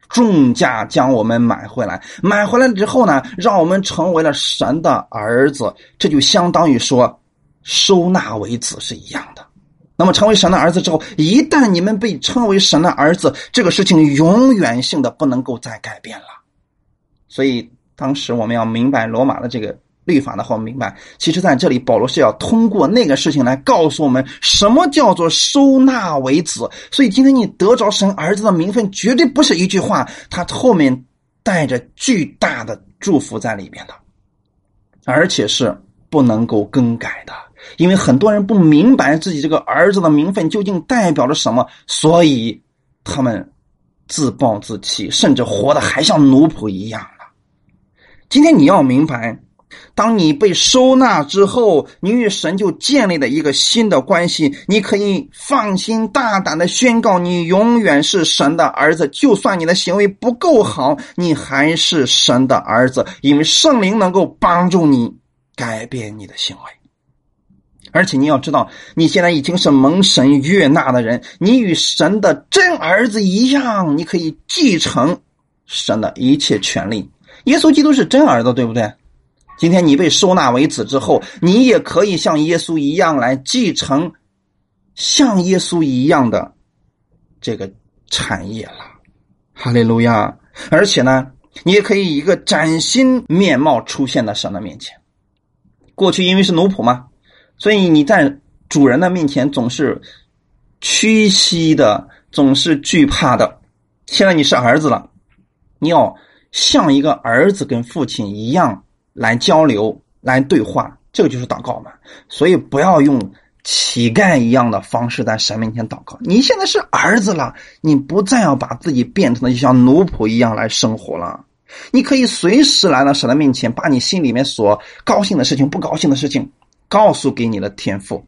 重价将我们买回来，买回来之后呢，让我们成为了神的儿子，这就相当于说收纳为子是一样的。那么成为神的儿子之后，一旦你们被称为神的儿子，这个事情永远性的不能够再改变了。所以当时我们要明白罗马的这个。律法的话，明白。其实，在这里，保罗是要通过那个事情来告诉我们，什么叫做收纳为子。所以，今天你得着神儿子的名分，绝对不是一句话，他后面带着巨大的祝福在里面的，而且是不能够更改的。因为很多人不明白自己这个儿子的名分究竟代表着什么，所以他们自暴自弃，甚至活得还像奴仆一样了。今天你要明白。当你被收纳之后，你与神就建立了一个新的关系。你可以放心大胆的宣告，你永远是神的儿子。就算你的行为不够好，你还是神的儿子，因为圣灵能够帮助你改变你的行为。而且你要知道，你现在已经是蒙神悦纳的人，你与神的真儿子一样，你可以继承神的一切权利。耶稣基督是真儿子，对不对？今天你被收纳为子之后，你也可以像耶稣一样来继承像耶稣一样的这个产业了，哈利路亚！而且呢，你也可以以一个崭新面貌出现在神的面前。过去因为是奴仆嘛，所以你在主人的面前总是屈膝的，总是惧怕的。现在你是儿子了，你要像一个儿子跟父亲一样。来交流，来对话，这个就是祷告嘛。所以不要用乞丐一样的方式在神面前祷告。你现在是儿子了，你不再要把自己变成的就像奴仆一样来生活了。你可以随时来到神的面前，把你心里面所高兴的事情、不高兴的事情告诉给你的天赋。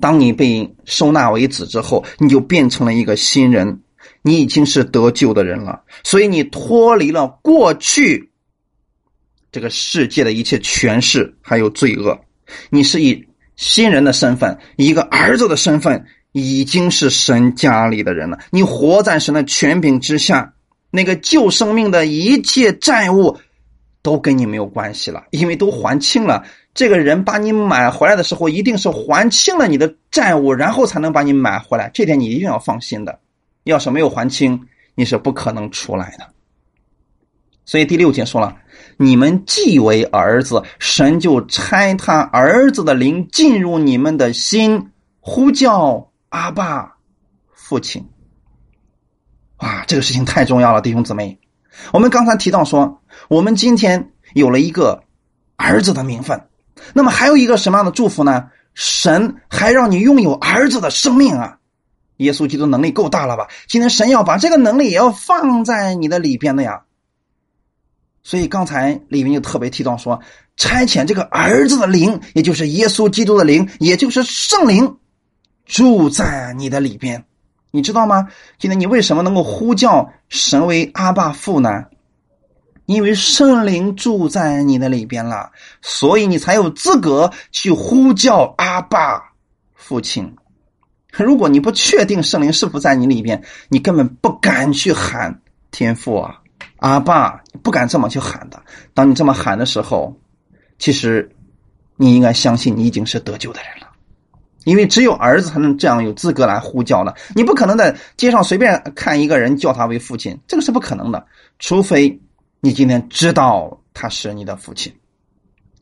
当你被收纳为子之后，你就变成了一个新人，你已经是得救的人了。所以你脱离了过去。这个世界的一切权势还有罪恶，你是以新人的身份，一个儿子的身份，已经是神家里的人了。你活在神的权柄之下，那个救生命的一切债务都跟你没有关系了，因为都还清了。这个人把你买回来的时候，一定是还清了你的债务，然后才能把你买回来。这点你一定要放心的。要是没有还清，你是不可能出来的。所以第六节说了。你们既为儿子，神就差他儿子的灵进入你们的心，呼叫阿爸，父亲。哇，这个事情太重要了，弟兄姊妹。我们刚才提到说，我们今天有了一个儿子的名分，那么还有一个什么样的祝福呢？神还让你拥有儿子的生命啊！耶稣基督能力够大了吧？今天神要把这个能力也要放在你的里边的呀。所以刚才里面就特别提到说，差遣这个儿子的灵，也就是耶稣基督的灵，也就是圣灵，住在你的里边。你知道吗？今天你为什么能够呼叫神为阿爸父呢？因为圣灵住在你的里边了，所以你才有资格去呼叫阿爸父亲。如果你不确定圣灵是否在你里边，你根本不敢去喊天父啊，阿爸，不敢这么去喊的。当你这么喊的时候，其实你应该相信你已经是得救的人了。因为只有儿子才能这样有资格来呼叫了，你不可能在街上随便看一个人叫他为父亲，这个是不可能的，除非你今天知道他是你的父亲，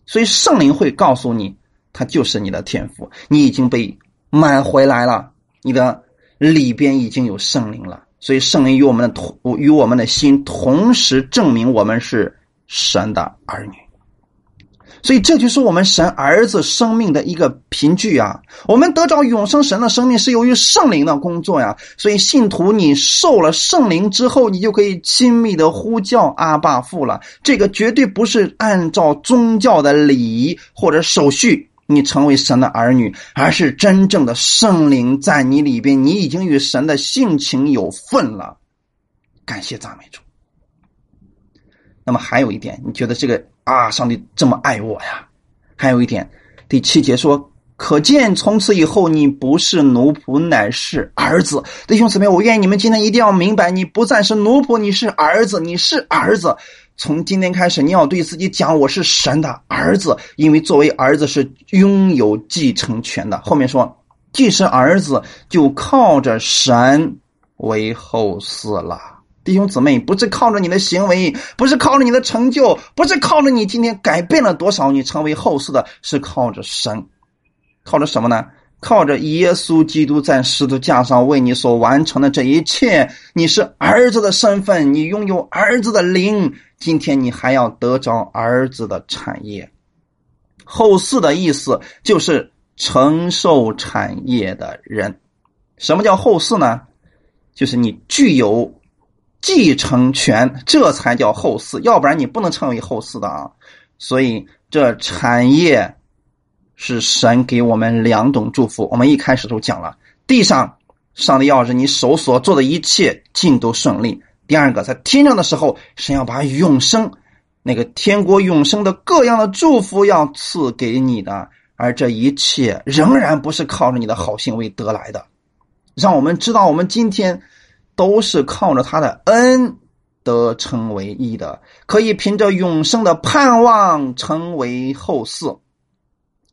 所以圣灵会告诉你，他就是你的天赋，你已经被买回来了，你的里边已经有圣灵了，所以圣灵与我们的同与我们的心同时证明我们是神的儿女。所以这就是我们神儿子生命的一个凭据啊！我们得着永生神的生命是由于圣灵的工作呀。所以信徒，你受了圣灵之后，你就可以亲密的呼叫阿爸父了。这个绝对不是按照宗教的礼仪或者手续，你成为神的儿女，而是真正的圣灵在你里边，你已经与神的性情有份了。感谢赞美主。那么还有一点，你觉得这个？啊！上帝这么爱我呀！还有一点，第七节说：“可见从此以后，你不是奴仆，乃是儿子。”弟兄姊妹，我愿意你们今天一定要明白，你不再是奴仆，你是儿子，你是儿子。从今天开始，你要对自己讲：“我是神的儿子。”因为作为儿子是拥有继承权的。后面说：“既是儿子，就靠着神为后嗣了。”弟兄姊妹，不是靠着你的行为，不是靠着你的成就，不是靠着你今天改变了多少，你成为后世的，是靠着神，靠着什么呢？靠着耶稣基督在十字架上为你所完成的这一切。你是儿子的身份，你拥有儿子的灵，今天你还要得着儿子的产业。后世的意思就是承受产业的人。什么叫后世呢？就是你具有。继承权，这才叫后嗣，要不然你不能称为后嗣的啊。所以这产业是神给我们两种祝福。我们一开始都讲了，地上上帝要是你手所做的一切尽都顺利。第二个，在天上的时候，神要把永生那个天国永生的各样的祝福要赐给你的，而这一切仍然不是靠着你的好行为得来的。让我们知道，我们今天。都是靠着他的恩得成为义的，可以凭着永生的盼望成为后嗣。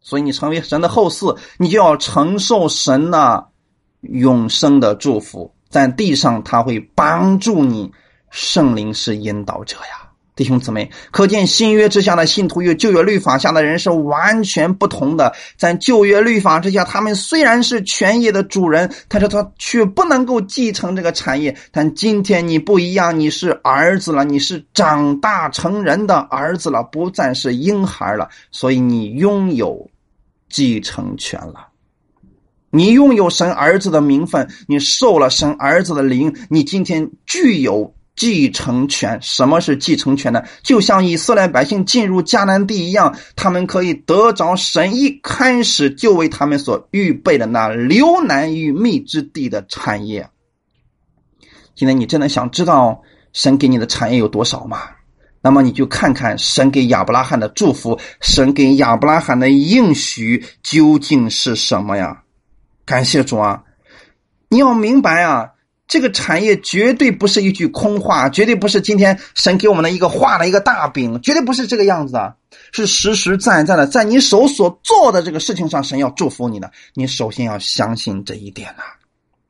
所以你成为神的后嗣，你就要承受神的永生的祝福，在地上他会帮助你，圣灵是引导者呀。弟兄姊妹，可见新约之下的信徒与旧约律法下的人是完全不同的。在旧约律法之下，他们虽然是权业的主人，但是他却不能够继承这个产业。但今天你不一样，你是儿子了，你是长大成人的儿子了，不再是婴孩了，所以你拥有继承权了。你拥有神儿子的名分，你受了神儿子的灵，你今天具有。继承权，什么是继承权呢？就像以色列百姓进入迦南地一样，他们可以得着神一开始就为他们所预备的那流奶与蜜之地的产业。今天你真的想知道神给你的产业有多少吗？那么你就看看神给亚伯拉罕的祝福，神给亚伯拉罕的应许究竟是什么呀？感谢主啊！你要明白啊！这个产业绝对不是一句空话，绝对不是今天神给我们的一个画了一个大饼，绝对不是这个样子的，是实实在在的，在你手所做的这个事情上，神要祝福你的，你首先要相信这一点呐。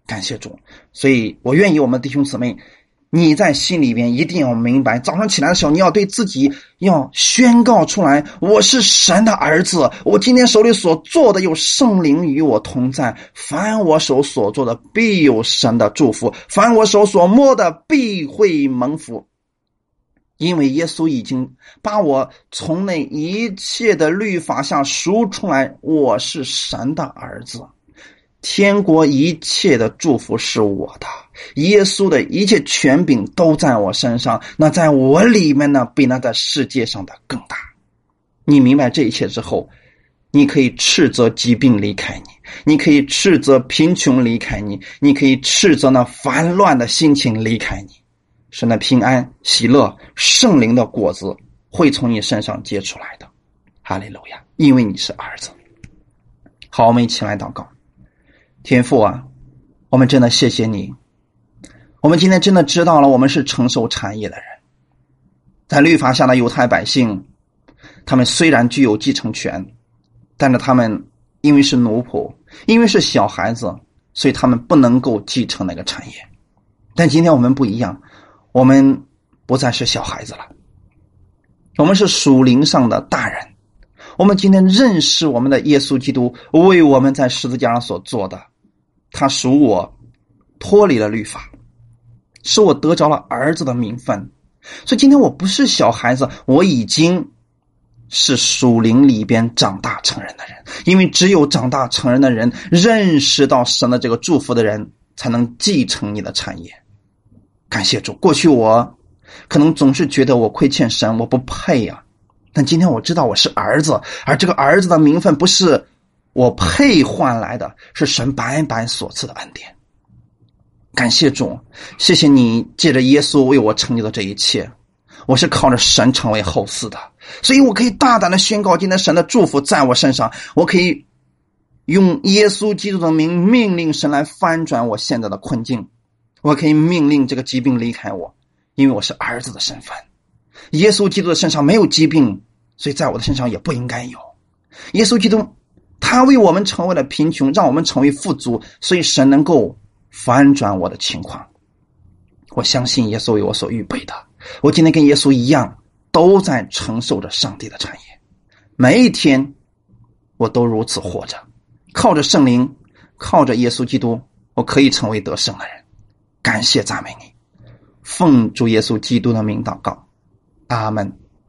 感谢主，所以我愿意我们弟兄姊妹你在心里边一定要明白，早上起来的时候，你要对自己要宣告出来：我是神的儿子。我今天手里所做的有圣灵与我同在，凡我手所做的必有神的祝福，凡我手所摸的必会蒙福。因为耶稣已经把我从那一切的律法下赎出来，我是神的儿子。天国一切的祝福是我的，耶稣的一切权柄都在我身上。那在我里面呢，比那在世界上的更大。你明白这一切之后，你可以斥责疾病离开你，你可以斥责贫穷离开你，你可以斥责那烦乱的心情离开你。是那平安、喜乐、圣灵的果子会从你身上结出来的。哈利路亚！因为你是儿子。好，我们一起来祷告。天父啊，我们真的谢谢你。我们今天真的知道了，我们是承受产业的人。在律法下的犹太百姓，他们虽然具有继承权，但是他们因为是奴仆，因为是小孩子，所以他们不能够继承那个产业。但今天我们不一样，我们不再是小孩子了，我们是属灵上的大人。我们今天认识我们的耶稣基督为我们在十字架上所做的。他属我，脱离了律法，使我得着了儿子的名分。所以今天我不是小孩子，我已经是属灵里边长大成人的人。因为只有长大成人的人，认识到神的这个祝福的人，才能继承你的产业。感谢主，过去我可能总是觉得我亏欠神，我不配呀。但今天我知道我是儿子，而这个儿子的名分不是。我配换来的是神白白所赐的恩典，感谢主，谢谢你借着耶稣为我成就的这一切。我是靠着神成为后嗣的，所以我可以大胆的宣告今天神的祝福在我身上。我可以用耶稣基督的名命令神来翻转我现在的困境，我可以命令这个疾病离开我，因为我是儿子的身份。耶稣基督的身上没有疾病，所以在我的身上也不应该有。耶稣基督。他为我们成为了贫穷，让我们成为富足，所以神能够反转我的情况。我相信耶稣为我所预备的，我今天跟耶稣一样，都在承受着上帝的产业。每一天，我都如此活着，靠着圣灵，靠着耶稣基督，我可以成为得胜的人。感谢赞美你，奉主耶稣基督的名祷告，阿门。